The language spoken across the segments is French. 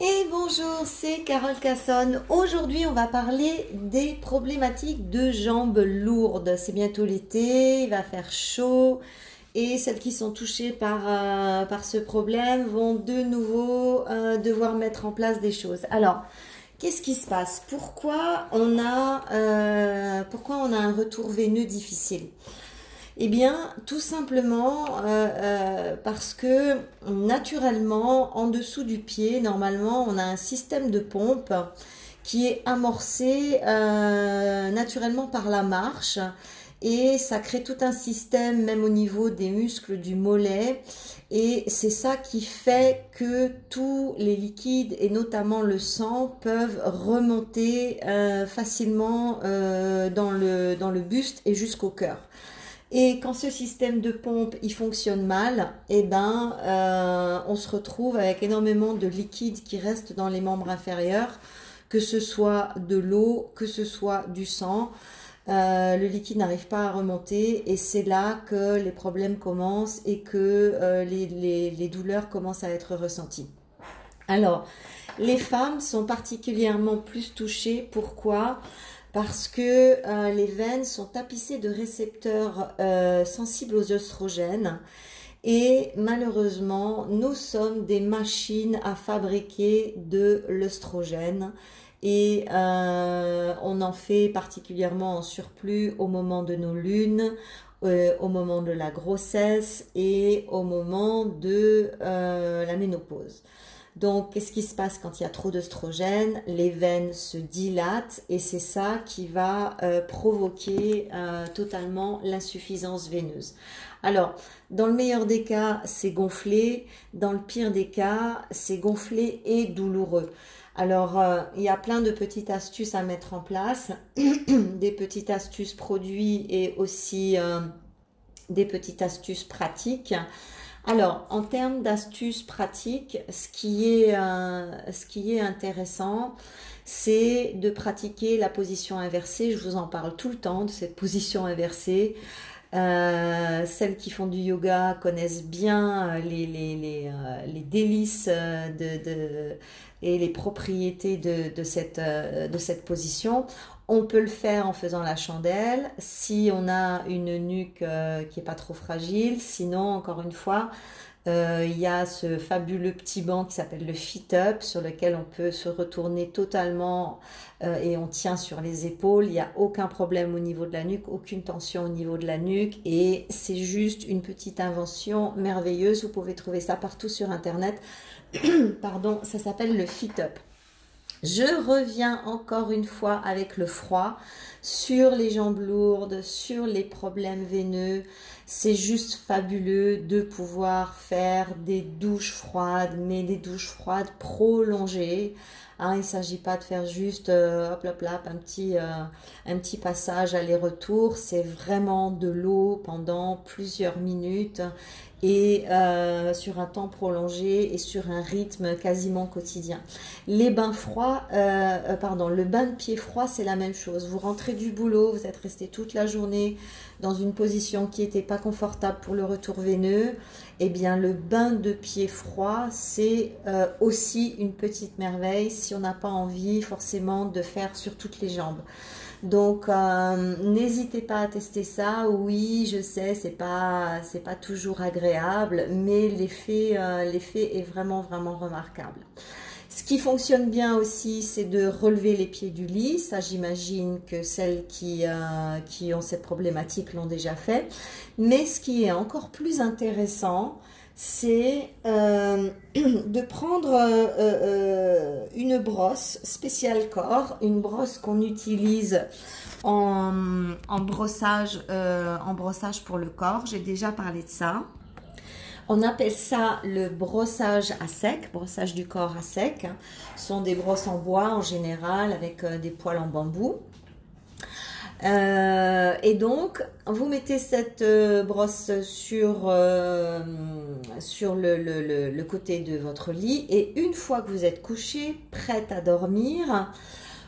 Et bonjour, c'est Carole Cassonne. Aujourd'hui, on va parler des problématiques de jambes lourdes. C'est bientôt l'été, il va faire chaud et celles qui sont touchées par, euh, par ce problème vont de nouveau euh, devoir mettre en place des choses. Alors, qu'est-ce qui se passe? Pourquoi on, a, euh, pourquoi on a un retour veineux difficile? Eh bien, tout simplement euh, euh, parce que naturellement, en dessous du pied, normalement, on a un système de pompe qui est amorcé euh, naturellement par la marche et ça crée tout un système même au niveau des muscles du mollet et c'est ça qui fait que tous les liquides et notamment le sang peuvent remonter facilement dans, le, dans le buste et jusqu'au cœur. Et quand ce système de pompe il fonctionne mal, eh ben, euh, on se retrouve avec énormément de liquide qui reste dans les membres inférieurs, que ce soit de l'eau, que ce soit du sang. Euh, le liquide n'arrive pas à remonter et c'est là que les problèmes commencent et que euh, les, les, les douleurs commencent à être ressenties. Alors, les femmes sont particulièrement plus touchées. Pourquoi? Parce que euh, les veines sont tapissées de récepteurs euh, sensibles aux oestrogènes et malheureusement nous sommes des machines à fabriquer de l'œstrogène et euh, on en fait particulièrement en surplus au moment de nos lunes, au moment de la grossesse et au moment de la ménopause. Donc, qu'est-ce qui se passe quand il y a trop d'œstrogène Les veines se dilatent et c'est ça qui va euh, provoquer euh, totalement l'insuffisance veineuse. Alors, dans le meilleur des cas, c'est gonflé. Dans le pire des cas, c'est gonflé et douloureux. Alors, euh, il y a plein de petites astuces à mettre en place, des petites astuces produits et aussi des petites astuces pratiques. Alors, en termes d'astuces pratiques, ce qui est, euh, ce qui est intéressant, c'est de pratiquer la position inversée. Je vous en parle tout le temps de cette position inversée. Euh, celles qui font du yoga connaissent bien euh, les, les, les, les délices de, et les propriétés de, de, cette, de cette position. On peut le faire en faisant la chandelle si on a une nuque euh, qui n'est pas trop fragile. Sinon, encore une fois, euh, il y a ce fabuleux petit banc qui s'appelle le Fit Up sur lequel on peut se retourner totalement euh, et on tient sur les épaules. Il n'y a aucun problème au niveau de la nuque, aucune tension au niveau de la nuque et c'est juste une petite invention merveilleuse. Vous pouvez trouver ça partout sur Internet. Pardon, ça s'appelle le Fit Up. Je reviens encore une fois avec le froid sur les jambes lourdes, sur les problèmes veineux. C'est juste fabuleux de pouvoir faire des douches froides, mais des douches froides prolongées. Hein, il ne s'agit pas de faire juste euh, hop, hop, hop, un petit, euh, un petit passage aller-retour. C'est vraiment de l'eau pendant plusieurs minutes et euh, sur un temps prolongé et sur un rythme quasiment quotidien. Les bains froids, euh, euh, pardon, le bain de pied froid, c'est la même chose. Vous rentrez du boulot, vous êtes resté toute la journée dans une position qui n'était pas confortable pour le retour veineux. Eh bien, le bain de pied froid, c'est aussi une petite merveille si on n'a pas envie forcément de faire sur toutes les jambes. Donc, euh, n'hésitez pas à tester ça. Oui, je sais, c'est pas, pas toujours agréable, mais l'effet, euh, l'effet est vraiment, vraiment remarquable. Ce qui fonctionne bien aussi, c'est de relever les pieds du lit. Ça, j'imagine que celles qui, euh, qui ont cette problématique l'ont déjà fait. Mais ce qui est encore plus intéressant, c'est euh, de prendre euh, euh, une brosse spéciale corps, une brosse qu'on utilise en, brossage, en brossage pour le corps. J'ai déjà parlé de ça. On appelle ça le brossage à sec, brossage du corps à sec. Ce sont des brosses en bois en général avec des poils en bambou. Euh, et donc, vous mettez cette euh, brosse sur, euh, sur le, le, côté de votre lit et une fois que vous êtes couché, prête à dormir,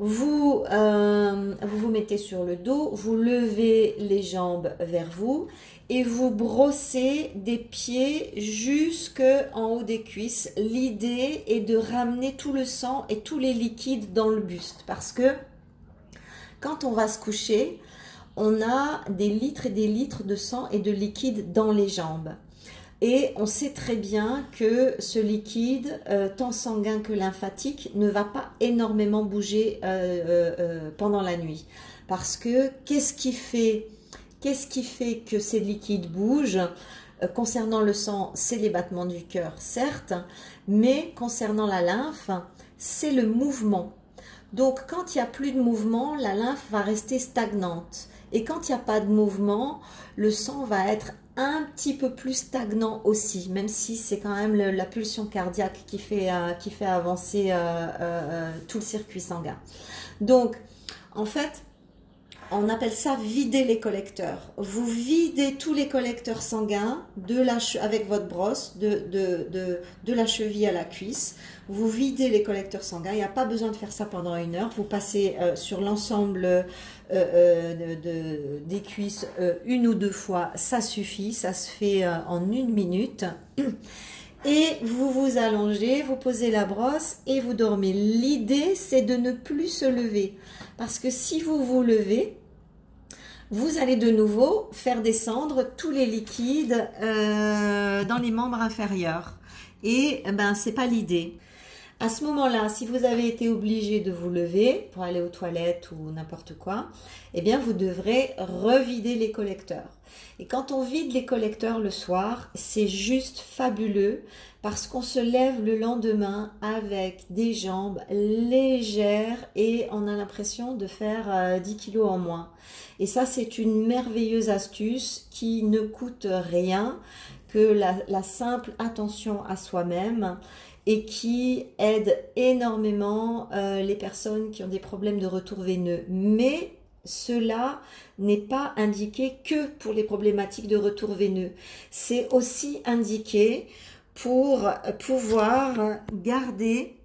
Vous, vous vous mettez sur le dos, vous levez les jambes vers vous et vous brossez des pieds jusque en haut des cuisses. L'idée est de ramener tout le sang et tous les liquides dans le buste parce que quand on va se coucher, on a des litres et des litres de sang et de liquide dans les jambes. Et on sait très bien que ce liquide, euh, tant sanguin que lymphatique, ne va pas énormément bouger euh, euh, pendant la nuit. Parce que qu'est-ce qui fait, qu'est-ce qui fait que ces liquides bougent? Concernant le sang, c'est les battements du cœur, certes, mais concernant la lymphe, c'est le mouvement. Donc quand il n'y a plus de mouvement, la lymphe va rester stagnante. Et quand il n'y a pas de mouvement, le sang va être un petit peu plus stagnant aussi, même si c'est quand même la pulsion cardiaque qui fait, euh, qui fait avancer euh, euh, tout le circuit sanguin. Donc, en fait, on appelle ça vider les collecteurs. Vous videz tous les collecteurs sanguins avec votre brosse de, la cheville à la cuisse. Vous videz les collecteurs sanguins. Il n'y a pas besoin de faire ça pendant une heure. Vous passez euh, sur l'ensemble euh, euh, des cuisses une ou deux fois. Ça suffit. Ça se fait en une minute. Et vous vous allongez, vous posez la brosse et vous dormez. L'idée, c'est de ne plus se lever. Parce que si vous vous levez, vous allez de nouveau faire descendre tous les liquides euh, dans les membres inférieurs. Et eh ben c'est pas l'idée. À ce moment-là, si vous avez été obligé de vous lever pour aller aux toilettes ou n'importe quoi, eh bien vous devrez revider les collecteurs. Et quand on vide les collecteurs le soir, c'est juste fabuleux parce qu'on se lève le lendemain avec des jambes légères et on a l'impression de faire 10 euh, kilos en moins. Et ça, c'est une merveilleuse astuce qui ne coûte rien que la, simple attention à soi-même et qui aide énormément euh, les personnes qui ont des problèmes de retour veineux. Mais cela n'est pas indiqué que pour les problématiques de retour veineux. C'est aussi indiqué pour pouvoir garder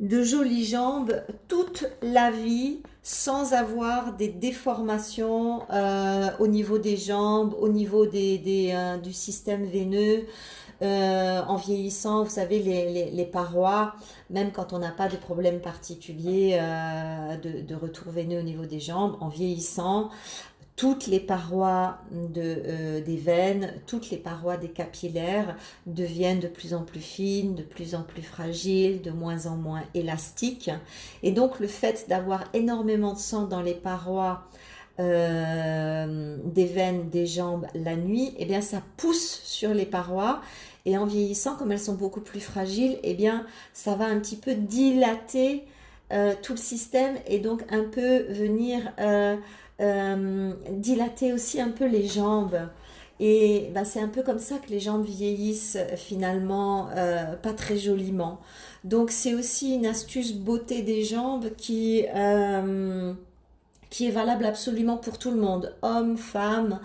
de jolies jambes toute la vie sans avoir des déformations euh, au niveau des jambes, au niveau des, euh, du système veineux. Euh, en vieillissant, vous savez, les, les, parois, même quand on n'a pas de problème particulier de, de, retour veineux au niveau des jambes, en vieillissant, toutes les parois euh, des veines, toutes les parois des capillaires deviennent de plus en plus fines, de plus en plus fragiles, de moins en moins élastiques. Et donc le fait d'avoir énormément de sang dans les parois euh, des veines des jambes la nuit, eh bien ça pousse sur les parois et en vieillissant, comme elles sont beaucoup plus fragiles, eh bien ça va un petit peu dilater euh, tout le système et donc un peu venir euh, dilater aussi un peu les jambes. Et bah, c'est un peu comme ça que les jambes vieillissent finalement euh, pas très joliment. Donc c'est aussi une astuce beauté des jambes qui, euh, qui est valable absolument pour tout le monde, hommes, femmes,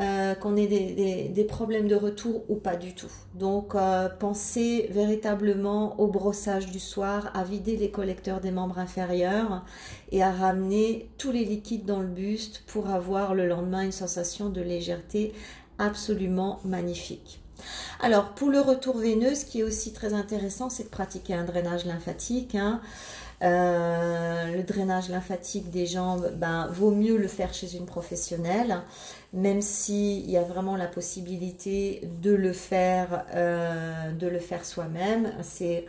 euh, qu'on ait des, problèmes de retour ou pas du tout. Donc euh, pensez véritablement au brossage du soir, à vider les collecteurs des membres inférieurs et à ramener tous les liquides dans le buste pour avoir le lendemain une sensation de légèreté absolument magnifique. Alors pour le retour veineux, ce qui est aussi très intéressant, c'est de pratiquer un drainage lymphatique. Hein. Euh, le drainage lymphatique des jambes, ben, vaut mieux le faire chez une professionnelle, même s'il y a vraiment la possibilité de le faire, euh, de le faire soi-même. C'est,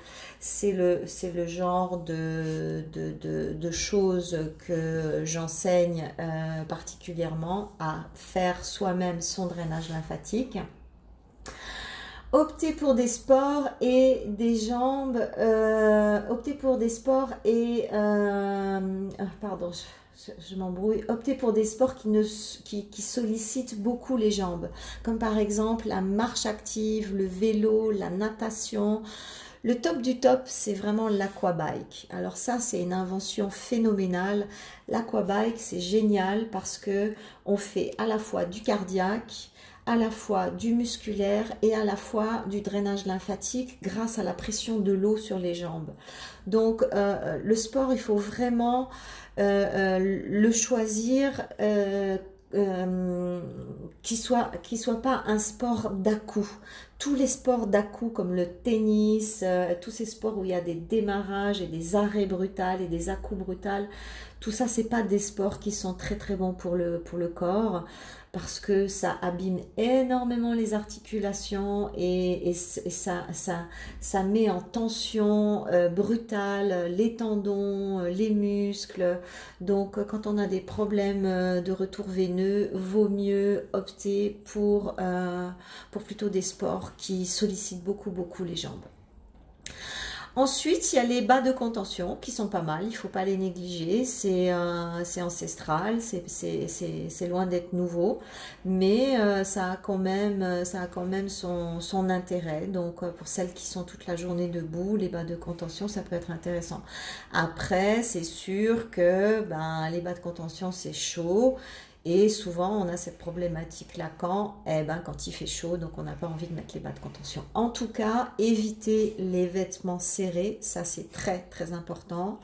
le, le genre de, de, de, choses que j'enseigne euh, particulièrement à faire soi-même son drainage lymphatique opter pour des sports et des jambes, euh, opter pour des sports et, euh, ah, pardon, je, m'embrouille, opter pour des sports qui, ne, qui, qui, sollicitent beaucoup les jambes, comme par exemple la marche active, le vélo, la natation. Le top du top, c'est vraiment l'aquabike. Alors ça, c'est une invention phénoménale. L'aquabike, c'est génial parce que on fait à la fois du cardiaque, à la fois du musculaire et à la fois du drainage lymphatique grâce à la pression de l'eau sur les jambes. Donc euh, le sport, il faut vraiment euh, euh, le choisir qui soit qui soit pas un sport d'à-coup. Tous les sports d'à-coup comme le tennis, tous ces sports où il y a des démarrages et des arrêts brutals et des à-coups brutals, tout ça c'est pas des sports qui sont très très bons pour le pour le corps parce que ça abîme énormément les articulations et, ça, ça, ça, met en tension euh, brutale les tendons, euh, les muscles. Donc euh, quand on a des problèmes de retour veineux, vaut mieux opter pour, pour plutôt des sports qui sollicitent beaucoup beaucoup les jambes. Ensuite, il y a les bas de contention qui sont pas mal, il ne faut pas les négliger. C'est euh, ancestral, c'est loin d'être nouveau, mais euh, ça a quand même, ça a quand même son, son intérêt. Donc, euh, pour celles qui sont toute la journée debout, les bas de contention, ça peut être intéressant. Après, c'est sûr que ben, les bas de contention, c'est chaud. Et souvent, on a cette problématique-là quand, eh ben, quand il fait chaud, donc on n'a pas envie de mettre les bas de contention. En tout cas, éviter les vêtements serrés, ça c'est très très important.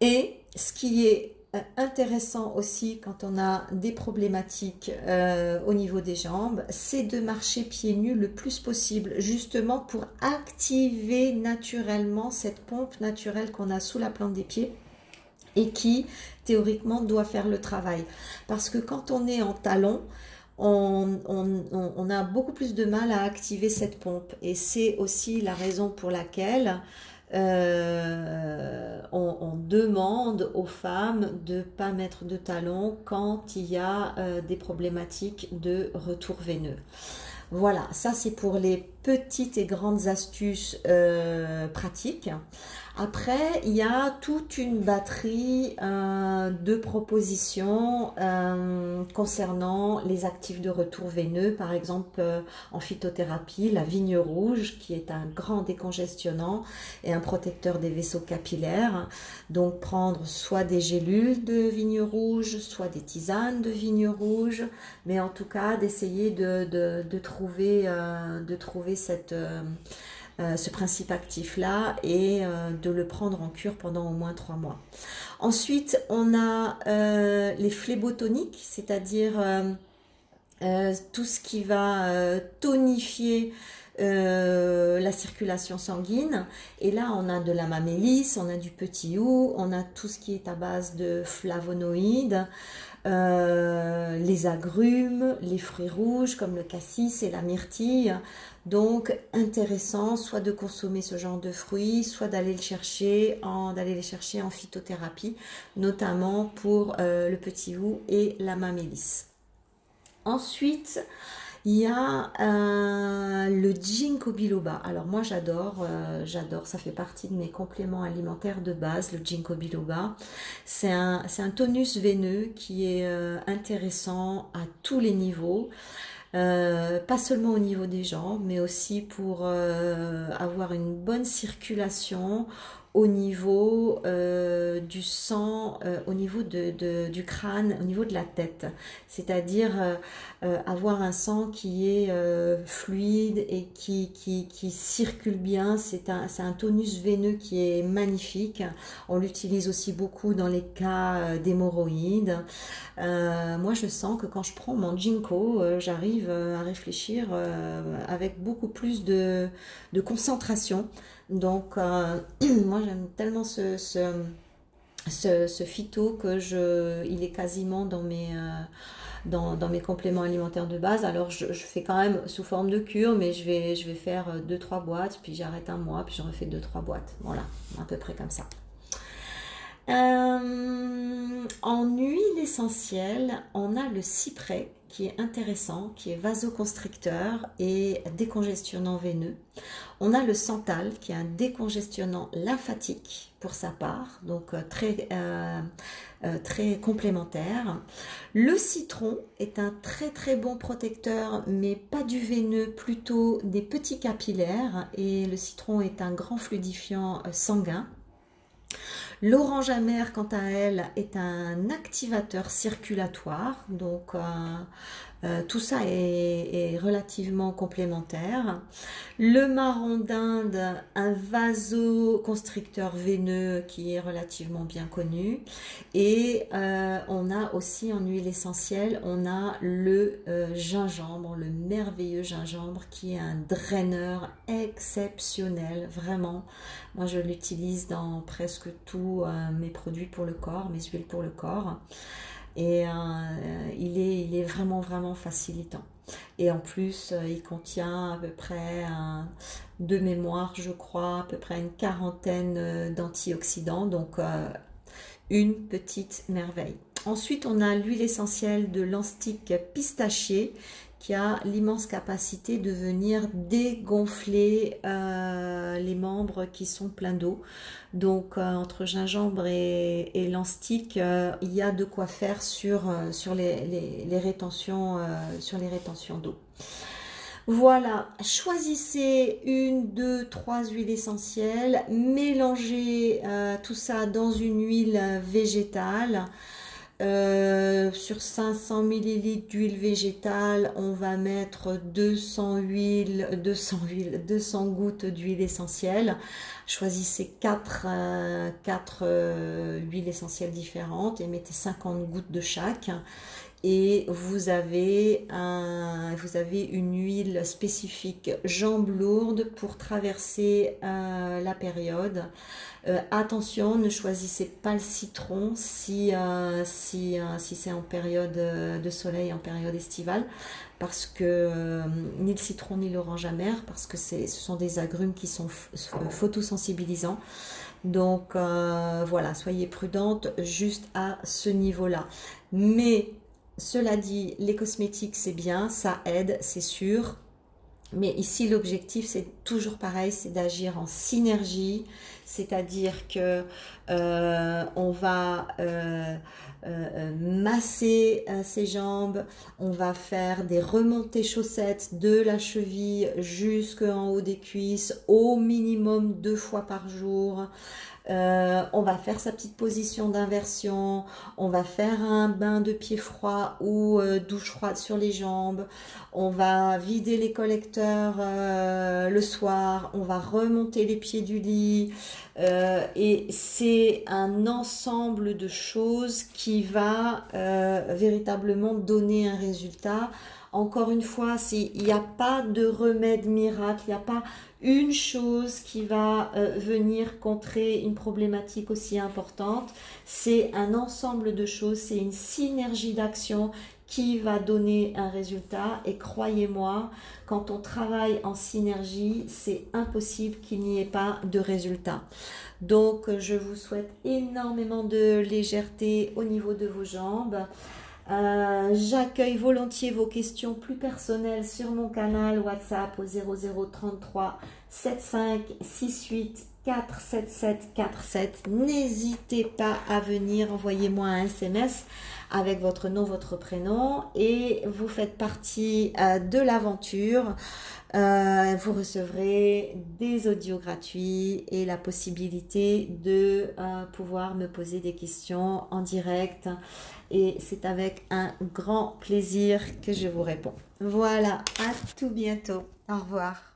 Et ce qui est euh, intéressant aussi quand on a des problématiques euh, au niveau des jambes, c'est de marcher pieds nus le plus possible, justement pour activer naturellement cette pompe naturelle qu'on a sous la plante des pieds et qui théoriquement doit faire le travail. Parce que quand on est en talon, on, a beaucoup plus de mal à activer cette pompe. Et c'est aussi la raison pour laquelle euh, on, demande aux femmes de ne pas mettre de talons quand il y a euh, des problématiques de retour veineux. Voilà, ça c'est pour les petites et grandes astuces euh, pratiques. Après, il y a toute une batterie euh, de propositions euh, concernant les actifs de retour veineux, par exemple en phytothérapie, la vigne rouge qui est un grand décongestionnant et un protecteur des vaisseaux capillaires. Donc prendre soit des gélules de vigne rouge, soit des tisanes de vigne rouge, mais en tout cas d'essayer de, trouver, de trouver cette, euh, euh, ce principe actif-là et euh, de le prendre en cure pendant au moins trois mois. Ensuite, on a les phlébotoniques, c'est-à-dire tout ce qui va tonifier la circulation sanguine. Et là, on a de la mamélis, on a du petit ou, on a tout ce qui est à base de flavonoïdes, les agrumes, les fruits rouges comme le cassis et la myrtille. Donc intéressant soit de consommer ce genre de fruits, soit d'aller le chercher en d'aller les chercher en phytothérapie, notamment pour euh, le petit ou et la mamélis. Ensuite, il y a euh, le ginkgo biloba. Alors moi j'adore, euh, j'adore, ça fait partie de mes compléments alimentaires de base, le ginkgo biloba. C'est un, tonus veineux qui est intéressant à tous les niveaux. Euh, pas seulement au niveau des jambes, mais aussi pour euh, avoir une bonne circulation au niveau euh, du sang, euh, au niveau de, du crâne, au niveau de la tête. C'est-à-dire euh, avoir un sang qui est fluide et qui, qui, circule bien. C'est un, un, tonus veineux qui est magnifique. On l'utilise aussi beaucoup dans les cas d'hémorroïdes. moi, je sens que quand je prends mon ginkgo, j'arrive à réfléchir avec beaucoup plus de concentration. Donc, euh, moi, j'aime tellement ce, phyto que je, il est quasiment dans mes, euh, dans, mes compléments alimentaires de base. Alors, je, fais quand même sous forme de cure, mais je vais, faire 2-3 boîtes, puis j'arrête un mois, puis je refais 2-3 boîtes. Voilà, à peu près comme ça. Euh, en huile essentielle, on a le cyprès qui est intéressant, qui est vasoconstricteur et décongestionnant veineux. On a le santal qui est un décongestionnant lymphatique pour sa part, donc euh, très, euh, très complémentaire. Le citron est un très très bon protecteur, mais pas du veineux, plutôt des petits capillaires. Et le citron est un grand fluidifiant sanguin. L'orange amère, quant à elle, est un activateur circulatoire, donc euh, Euh, tout ça est, relativement complémentaire. Le marron d'Inde, un vasoconstricteur veineux qui est relativement bien connu. Et euh, on a aussi en huile essentielle, on a le euh, gingembre, le merveilleux gingembre qui est un draineur exceptionnel, vraiment. Moi, je l'utilise dans presque tous mes produits pour le corps, mes huiles pour le corps. Et euh, il, est, il est vraiment, vraiment facilitant. Et en plus, euh, il contient à peu près, de mémoire, je crois, à peu près une quarantaine euh, d'antioxydants. Donc, une petite merveille. Ensuite, on a l'huile essentielle de l'anstique pistachier qui a l'immense capacité de venir dégonfler euh, les membres qui sont pleins d'eau. Donc euh, entre gingembre et, et euh, il y a de quoi faire sur, sur les, rétentions sur les rétentions d'eau. Voilà, choisissez une, deux, trois huiles essentielles, mélangez tout ça dans une huile végétale. Euh, sur 500 ml d'huile végétale, on va mettre 200 huiles, 200 huiles, 200 gouttes d'huile essentielle. Choisissez 4, euh, euh, huiles essentielles différentes et mettez 50 gouttes de chaque et vous avez, un, vous avez une huile spécifique jambes lourdes pour traverser euh, la période. Euh, attention, ne choisissez pas le citron si, euh, si, si c'est en période de soleil, en période estivale, parce que ni le citron ni l'orange amère, parce que ce sont des agrumes qui sont photosensibilisants. Donc voilà, soyez prudente juste à ce niveau-là. Mais cela dit, les cosmétiques, c'est bien, ça aide, c'est sûr. Mais ici, l'objectif, c'est toujours pareil, c'est d'agir en synergie, c'est-à-dire que euh, on va euh, euh, masser ses jambes, on va faire des remontées chaussettes de la cheville jusqu'en haut des cuisses, au minimum deux fois par jour. Euh, on va faire sa petite position d'inversion, on va faire un bain de pied froid ou euh, douche froide sur les jambes, on va vider les collecteurs euh, le soir, on va remonter les pieds du lit et c'est un ensemble de choses qui va véritablement donner un résultat encore une fois, il n'y a pas de remède miracle, il n'y a pas une chose qui va euh, venir contrer une problématique aussi importante. C'est un ensemble de choses, c'est une synergie d'action qui va donner un résultat? Et croyez-moi, quand on travaille en synergie, c'est impossible qu'il n'y ait pas de résultat. Donc, je vous souhaite énormément de légèreté au niveau de vos jambes. Euh, j'accueille volontiers vos questions plus personnelles sur mon canal WhatsApp au 0033 75 68 477 47. N'hésitez pas à venir, envoyez-moi un SMS avec votre nom, votre prénom et vous faites partie euh, de l'aventure. Euh, vous recevrez des audios gratuits et la possibilité de pouvoir me poser des questions en direct et c'est avec un grand plaisir que je vous réponds. Voilà, à tout bientôt. Au revoir.